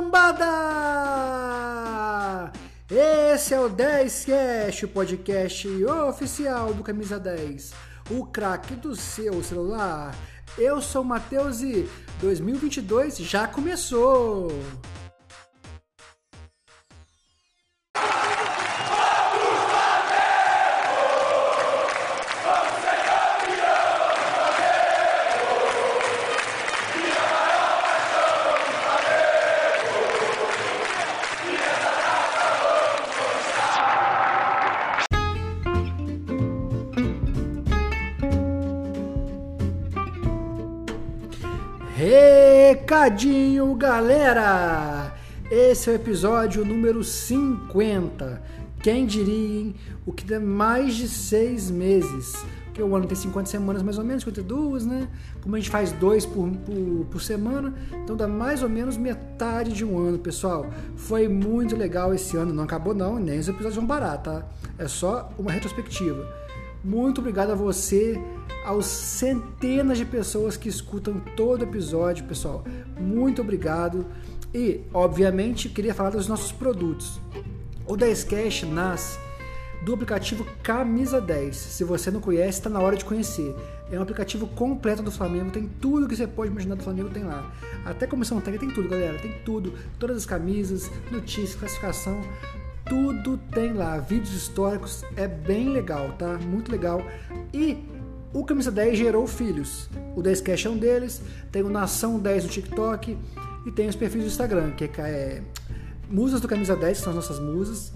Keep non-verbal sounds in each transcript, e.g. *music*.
Lambada! Esse é o 10 Cast, o podcast oficial do Camisa 10, o craque do seu celular. Eu sou o Matheus e 2022 já começou! Recadinho, galera! Esse é o episódio número 50. Quem diria, hein? O que dá mais de seis meses. Porque o ano tem 50 semanas, mais ou menos, 52, né? Como a gente faz dois por, por, por semana, então dá mais ou menos metade de um ano, pessoal. Foi muito legal esse ano. Não acabou, não, nem os episódios vão parar, tá? É só uma retrospectiva. Muito obrigado a você, aos centenas de pessoas que escutam todo episódio, pessoal. Muito obrigado. E, obviamente, queria falar dos nossos produtos. O 10 Cash nasce do aplicativo Camisa 10. Se você não conhece, está na hora de conhecer. É um aplicativo completo do Flamengo, tem tudo que você pode imaginar do Flamengo tem lá. Até comissão técnica tem tudo, galera, tem tudo. Todas as camisas, notícias, classificação, tudo tem lá, vídeos históricos, é bem legal, tá? Muito legal. E o Camisa 10 gerou filhos. O 10 Cash é um deles, tem o Nação 10 no TikTok e tem os perfis do Instagram, que é Musas do Camisa 10, que são as nossas musas.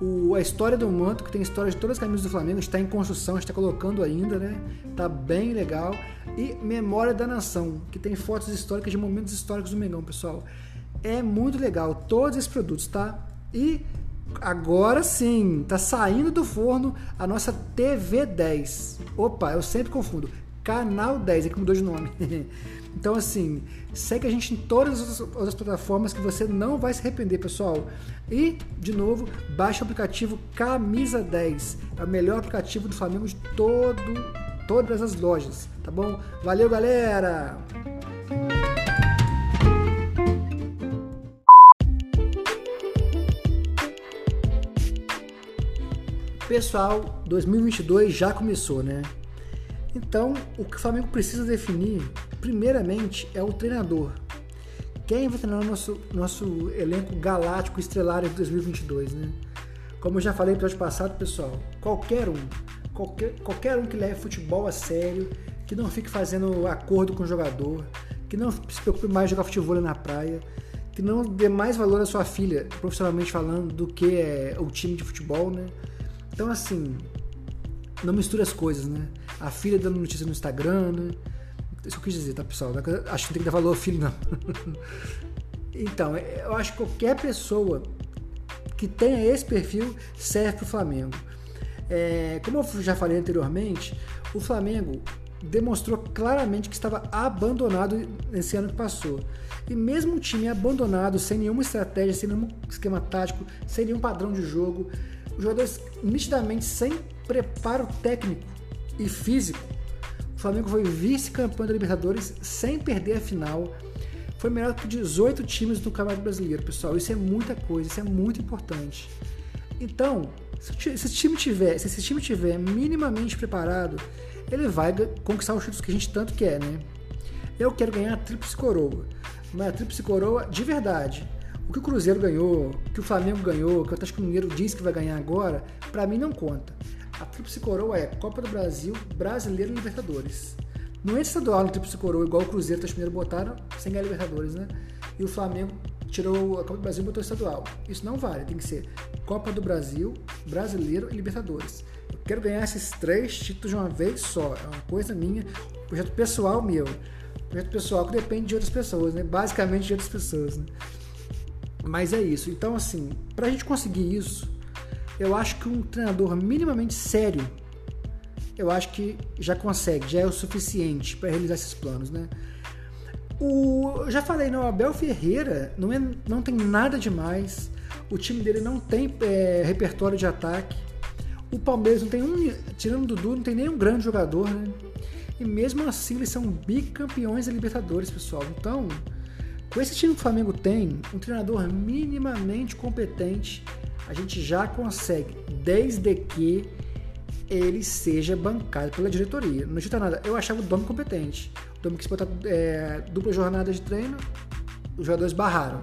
O, a história do manto, que tem história de todas as camisas do Flamengo, está em construção, está colocando ainda, né? Tá bem legal. E Memória da Nação, que tem fotos históricas de momentos históricos do Mengão, pessoal. É muito legal, todos esses produtos, tá? E Agora sim, tá saindo do forno a nossa TV 10. Opa, eu sempre confundo. Canal 10, é que mudou de nome. *laughs* então, assim, segue a gente em todas as outras plataformas que você não vai se arrepender, pessoal. E, de novo, baixe o aplicativo Camisa 10. É o melhor aplicativo do Flamengo de todo, todas as lojas, tá bom? Valeu, galera! Pessoal, 2022 já começou, né? Então, o que o Flamengo precisa definir, primeiramente, é o treinador. Quem vai treinar o nosso, nosso elenco galáctico estrelário de 2022, né? Como eu já falei no episódio passado, pessoal, qualquer um, qualquer, qualquer um que leve futebol a sério, que não fique fazendo acordo com o jogador, que não se preocupe mais em jogar futebol na praia, que não dê mais valor à sua filha, profissionalmente falando, do que é, o time de futebol, né? Então, assim, não mistura as coisas, né? A filha dando notícia no Instagram, né? Isso que eu quis dizer, tá, pessoal? Acho que não tem que dar valor ao filho, não. *laughs* então, é, eu acho que qualquer pessoa que tenha esse perfil serve para o Flamengo. É, como eu já falei anteriormente, o Flamengo demonstrou claramente que estava abandonado nesse ano que passou. E mesmo um time abandonado, sem nenhuma estratégia, sem nenhum esquema tático, sem nenhum padrão de jogo, jogadores nitidamente sem preparo técnico e físico. O Flamengo foi vice-campeão da Libertadores sem perder a final. Foi melhor que 18 times do Campeonato Brasileiro, pessoal. Isso é muita coisa, isso é muito importante. Então, se esse time tiver, se esse time tiver minimamente preparado, ele vai conquistar os títulos que a gente tanto quer, né? Eu quero ganhar a tríplice coroa, mas a tríplice coroa de verdade o que o Cruzeiro ganhou, o que o Flamengo ganhou, o que o Atlético Mineiro diz que vai ganhar agora, para mim não conta. A Tríplice Coroa é Copa do Brasil, Brasileiro e Libertadores. Não é estadual no Tríplice Coroa, igual o Cruzeiro e o Atlético Mineiro botaram sem ganhar Libertadores, né? E o Flamengo tirou a Copa do Brasil e botou estadual. Isso não vale, tem que ser Copa do Brasil, Brasileiro e Libertadores. Eu quero ganhar esses três títulos de uma vez só. É uma coisa minha, projeto pessoal meu. Projeto pessoal que depende de outras pessoas, né? Basicamente de outras pessoas, né? Mas é isso. Então, assim, para a gente conseguir isso, eu acho que um treinador minimamente sério, eu acho que já consegue, já é o suficiente para realizar esses planos, né? O, eu já falei, não, o Abel Ferreira não, é, não tem nada demais. O time dele não tem é, repertório de ataque. O Palmeiras não tem um. Tirando o Dudu, não tem nenhum grande jogador, né? E mesmo assim eles são bicampeões da Libertadores, pessoal. Então, Com esse time que o Flamengo tem, um treinador minimamente competente, a gente já consegue, desde que ele seja bancado pela diretoria. Não adianta nada. Eu achava o Dom competente. O Dom quis botar é, dupla jornada de treino, os jogadores barraram.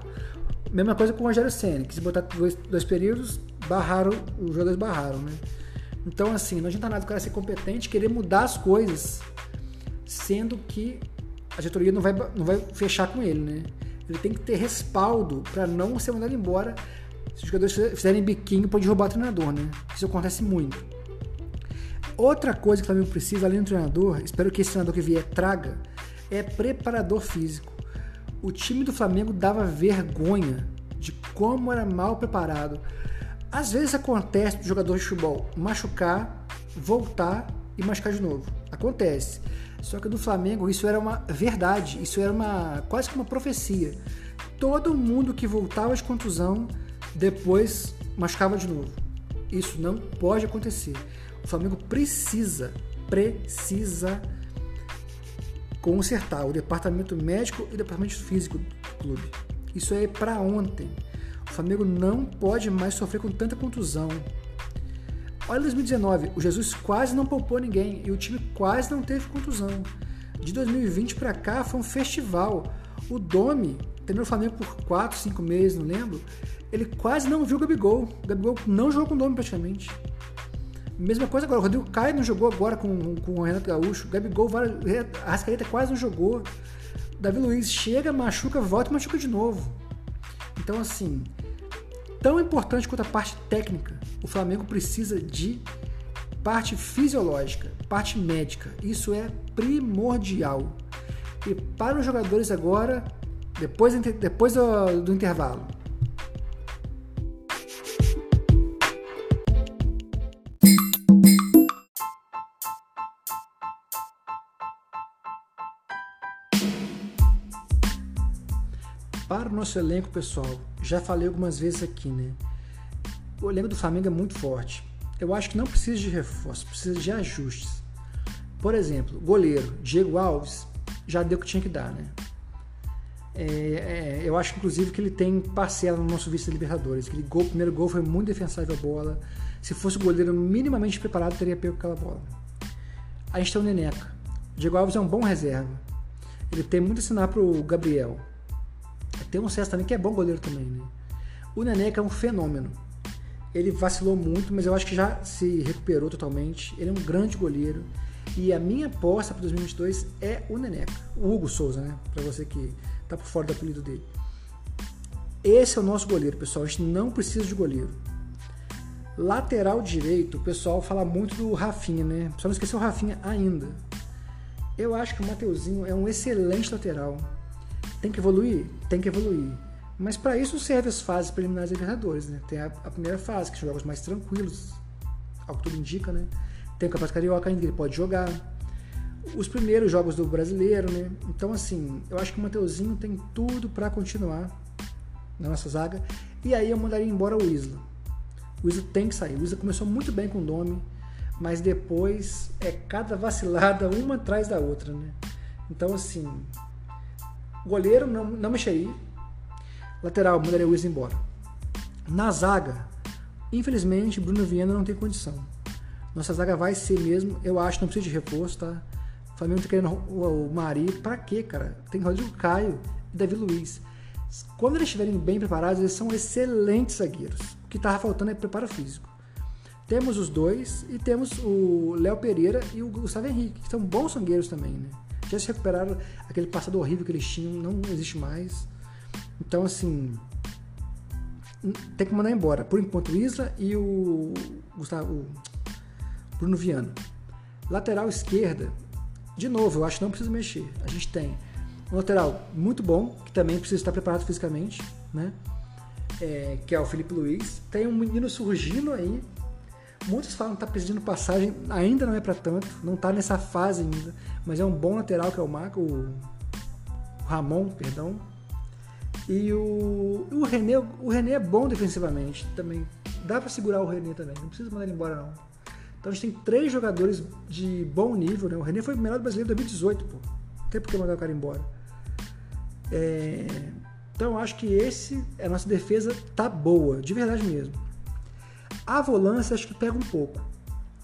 Mesma coisa com o Rogério Senna, quis botar dois, dois períodos, barraram, os jogadores barraram, né? Então, assim, não adianta nada o cara ser competente, querer mudar as coisas, sendo que a diretoria não vai, não vai fechar com ele, né? Ele tem que ter respaldo para não ser mandado embora se os jogadores fizerem biquinho para derrubar o treinador, né? Isso acontece muito. Outra coisa que o Flamengo precisa, além do treinador, espero que esse treinador que vier traga, é preparador físico. O time do Flamengo dava vergonha de como era mal preparado. Às vezes acontece do jogador de futebol machucar, voltar e machucar de novo. Acontece. Só que do Flamengo isso era uma verdade, isso era uma quase que uma profecia. Todo mundo que voltava de contusão depois machucava de novo. Isso não pode acontecer. O Flamengo precisa, precisa consertar o departamento médico e o departamento físico do clube. Isso é para ontem. O Flamengo não pode mais sofrer com tanta contusão. Olha 2019, o Jesus quase não poupou ninguém e o time quase não teve contusão. De 2020 para cá foi um festival. O Domi treinou o Flamengo por 4, 5 meses, não lembro. Ele quase não viu o Gabigol. O Gabigol não jogou com o Domi praticamente. Mesma coisa agora, o Rodrigo Caio não jogou agora com, com o Renato Gaúcho. O Gabigol, a Rascaeta quase não jogou. Davi Luiz chega, machuca, volta e machuca de novo. Então, assim, tão importante quanto a parte técnica, o Flamengo precisa de parte fisiológica, parte médica. Isso é primordial. E para os jogadores agora, depois, depois do, do intervalo, o nosso elenco, pessoal, já falei algumas vezes aqui, né? O elenco do Flamengo é muito forte. Eu acho que não precisa de reforço, precisa de ajustes. Por exemplo, goleiro, Diego Alves, já deu o que tinha que dar, né? É, é, eu acho, inclusive, que ele tem parcela no nosso vice Libertadores. Gol, o primeiro gol foi muito defensável a bola. Se fosse o goleiro minimamente preparado, teria pego aquela bola. A gente tem o Neneca. Diego Alves é um bom reserva. Ele tem muito a ensinar para o Gabriel. Tem um César também que é bom goleiro também, né? O Neneca é um fenômeno. Ele vacilou muito, mas eu acho que já se recuperou totalmente. Ele é um grande goleiro. E a minha aposta para 2022 é o Neneca. O Hugo Souza, né? Para você que tá por fora do apelido dele. Esse é o nosso goleiro, pessoal. A gente não precisa de goleiro. Lateral direito, o pessoal fala muito do Rafinha, né? Só não esqueceu o Rafinha ainda. Eu acho que o Mateuzinho é um excelente lateral. Tem que evoluir? Tem que evoluir. Mas para isso servem as fases preliminares da Libertadores, né? Tem a, a, primeira fase, que são jogos mais tranquilos, ao que tudo indica, né? Tem o Campeonato Carioca ainda ele pode jogar. Os primeiros jogos do Brasileiro, né? Então, assim, eu acho que o Mateuzinho tem tudo para continuar na nossa zaga. E aí eu mandaria embora o Isla. O Isla tem que sair. O Isla começou muito bem com o nome, mas depois é cada vacilada uma atrás da outra, né? Então, assim, Goleiro, não, não mexeria. Lateral, mandaria o Wilson embora. Na zaga, infelizmente, Bruno Viana não tem condição. Nossa zaga vai ser mesmo, eu acho, não precisa de reforço, tá? O Flamengo tá querendo o, o Mari, pra quê, cara? Tem Rodrigo Caio e Davi Luiz. Quando eles estiverem bem preparados, eles são excelentes zagueiros. O que tava faltando é preparo físico. Temos os dois e temos o Léo Pereira e o Gustavo Henrique, que são bons zagueiros também, né? Já se recuperaram, aquele passado horrível que eles tinham não existe mais. Então, assim, tem que mandar embora. Por enquanto, o Isla e o Gustavo, Bruno Viana. Lateral esquerda, de novo, eu acho que não precisa mexer. A gente tem um lateral muito bom, que também precisa estar preparado fisicamente, né? É, que é o Felipe Luiz. Tem um menino surgindo aí, Muitos falam que está pedindo passagem, ainda não é para tanto, não está nessa fase ainda, mas é um bom lateral que é o Marco, o Ramon, perdão. E o, o René, o René é bom defensivamente também. Dá para segurar o René também, não precisa mandar ele embora não. Então a gente tem três jogadores de bom nível, né? O René foi o melhor do brasileiro em 2018, pô. Não tem por que mandar o cara embora. É, então acho que esse, a nossa defesa tá boa, de verdade mesmo. A volância acho que pega um pouco.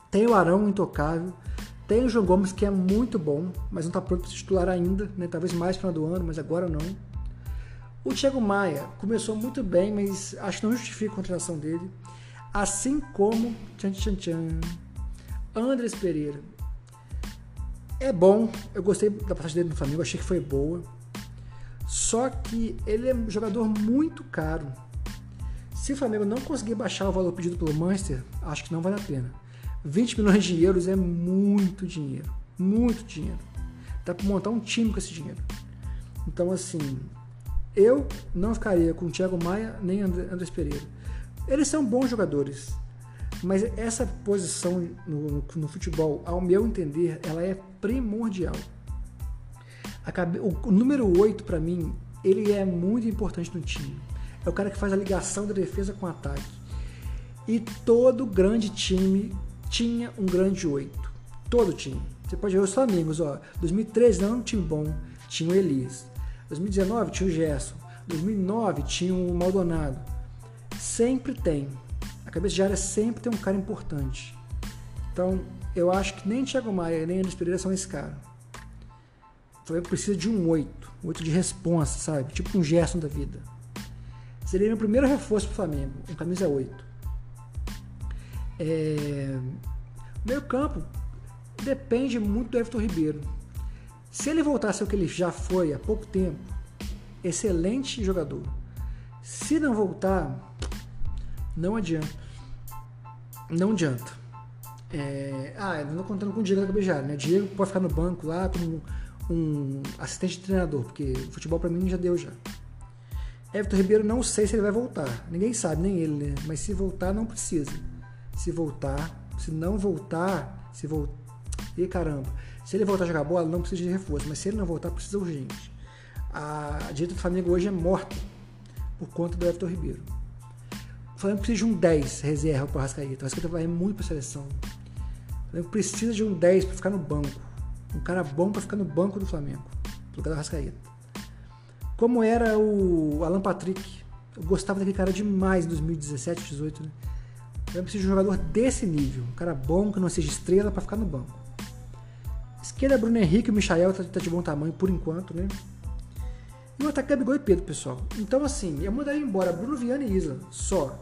Tem o Arão intocável, tem o João Gomes que é muito bom, mas não está pronto para titular ainda, né? talvez mais para do ano, mas agora não. O Thiago Maia começou muito bem, mas acho que não justifica a contratação dele. Assim como tchan, tchan, tchan, Andres Pereira. É bom, eu gostei da passagem dele no Flamengo, achei que foi boa. Só que ele é um jogador muito caro. Se o Flamengo não conseguir baixar o valor pedido pelo Manchester, acho que não vale a pena. 20 milhões de euros é muito dinheiro. Muito dinheiro. Dá para montar um time com esse dinheiro. Então, assim, eu não ficaria com o Thiago Maia nem Andrés Pereira. Eles são bons jogadores, mas essa posição no, no futebol, ao meu entender, ela é primordial. O, número 8, para mim, ele é muito importante no time. É o cara que faz a ligação da defesa com o ataque. E todo grande time tinha um grande 8. Todo time. Você pode ver os Flamengos, ó. 2013 não era um time bom, tinha o Elias. 2019 tinha o Gerson. 2009 tinha o Maldonado. Sempre tem. A cabeça de área sempre tem um cara importante. Então, eu acho que nem Thiago Maia nem Andrés Pereira são esse cara. O Flamengo precisa de um 8, um 8 de responsa, sabe? Tipo um Gerson da vida. Seria meu primeiro reforço pro Flamengo, um camisa 8. É... Meio campo depende muito do Everton Ribeiro. Se ele voltasse ao que ele já foi há pouco tempo, excelente jogador. Se não voltar, não adianta. Não adianta. É... Ah, não contando com o Diego Gabejar, né? Diego pode ficar no banco lá como um assistente treinador, porque futebol para mim já deu já. Everton Ribeiro não sei se ele vai voltar. Ninguém sabe, nem ele, né? Mas se voltar, não precisa. Se voltar, se não voltar, se voltar. E caramba, se ele voltar a jogar bola, não precisa de reforço, mas se ele não voltar, precisa urgente. A direita do Flamengo hoje é morta por conta do Everton Ribeiro. O Flamengo precisa de um 10 reserva para o Rascaeta. O Rascaeta vai muito para a seleção. O Flamengo precisa de um 10 para ficar no banco. Um cara bom para ficar no banco do Flamengo, no lugar do Rascaeta. Como era o Alan Patrick. Eu gostava daquele cara demais em 2017, 2018. Né? Eu preciso de um jogador desse nível. Um cara bom, que não seja estrela, para ficar no banco. Esquerda, Bruno Henrique e o Michael tá, tá, de bom tamanho por enquanto, né? E o ataque é e Pedro, pessoal. Então, assim, eu mandaria embora Bruno Viana e Isla. Só.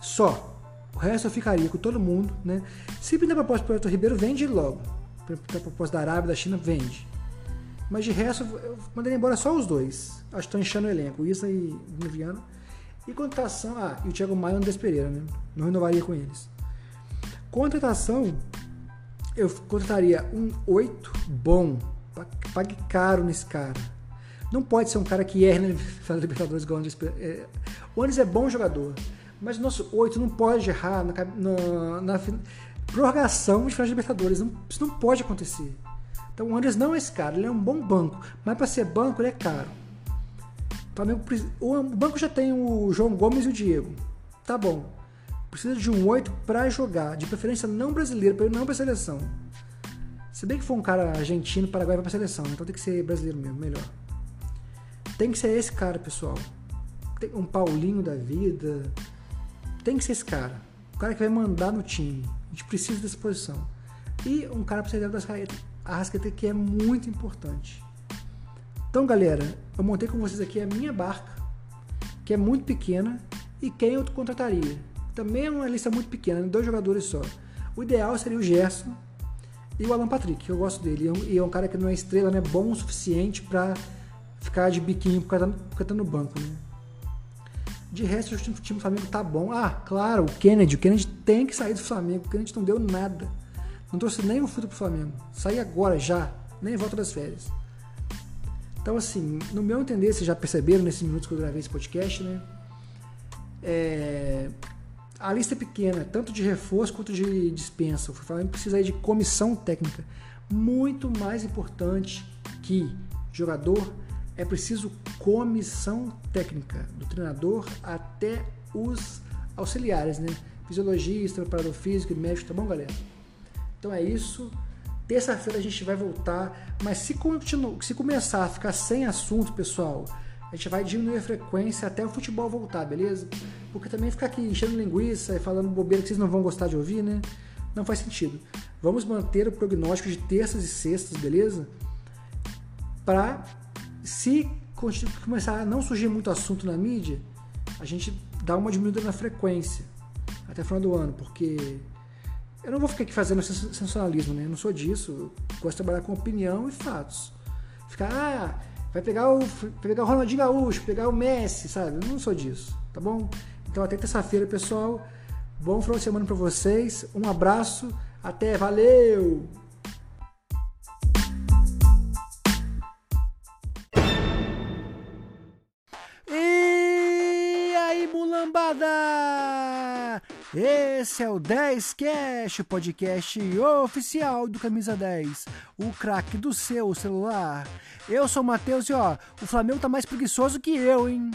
Só. O resto eu ficaria com todo mundo, né? Se pintar proposta para o Ribeiro, vende logo a proposta da Arábia, da China, vende. Mas de resto, eu mandei embora só os dois. Acho que estão enchendo o elenco, Isa e Viviano. E contratação, ah, e o Thiago Maia e o Andrés Pereira, né? Não renovaria com eles. Contratação, eu contrataria um 8 bom. Pague caro nesse cara. Não pode ser um cara que erra na *laughs* Libertadores igual o Andrés Pereira. É, o Andrés é bom jogador. Mas o nosso 8 não pode errar na, na, na prorrogação de Libertadores. Não, isso não pode acontecer. Então o Andres não é esse cara, ele é um bom banco, mas para ser banco ele é caro. O banco já tem o João Gomes e o Diego. Tá bom. Precisa de um 8 para jogar, de preferência não brasileiro, para não para seleção. Se bem que for um cara argentino, Paraguai vai para seleção, né? então tem que ser brasileiro mesmo, melhor. Tem que ser esse cara, pessoal. Tem um Paulinho da vida. Tem que ser esse cara. O cara que vai mandar no time. A gente precisa dessa posição. E um cara para ser da Arrascaeta que é muito importante. Então, galera, eu montei com vocês aqui a minha barca, que é muito pequena, e quem eu contrataria. Também é uma lista muito pequena, dois jogadores só. O ideal seria o Gerson e o Alan Patrick, que eu gosto dele. E é um cara que não é estrela, não é bom o suficiente para ficar de biquinho porque tá no banco, né? De resto, o time do Flamengo tá bom. Ah, claro, o Kennedy. O Kennedy tem que sair do Flamengo. O Kennedy não deu nada. Não trouxe nem um fruto pro Flamengo. Sai agora, já. Nem volta das férias. Então, assim, no meu entender, vocês já perceberam nesses minutos que eu gravei esse podcast, né? É... A lista é pequena, tanto de reforço quanto de dispensa. O Flamengo precisa aí de comissão técnica. Muito mais importante que jogador é preciso comissão técnica, do treinador até os auxiliares, né? Fisiologista, preparador físico, médico, tá bom, galera? Então é isso. Terça-feira a gente vai voltar, mas se, se começar a ficar sem assunto, pessoal, a gente vai diminuir a frequência até o futebol voltar, beleza? Porque também ficar aqui enchendo linguiça e falando bobeira que vocês não vão gostar de ouvir, né? Não faz sentido. Vamos manter o prognóstico de terças e sextas, beleza? Para se começar a não surgir muito assunto na mídia, a gente dá uma diminuída na frequência até o final do ano, porque eu não vou ficar aqui fazendo sensacionalismo, né? Eu não sou disso. Eu gosto de trabalhar com opinião e fatos. Ficar, ah, vai pegar o, vai pegar o Ronaldinho Gaúcho, pegar o Messi, sabe? Eu não sou disso, tá bom? Então até terça-feira, pessoal. Bom final de semana para vocês. Um abraço. Até, valeu! Esse é o 10 Cash, o podcast oficial do Camisa 10, o craque do seu celular. Eu sou o Matheus e ó, o Flamengo tá mais preguiçoso que eu, hein?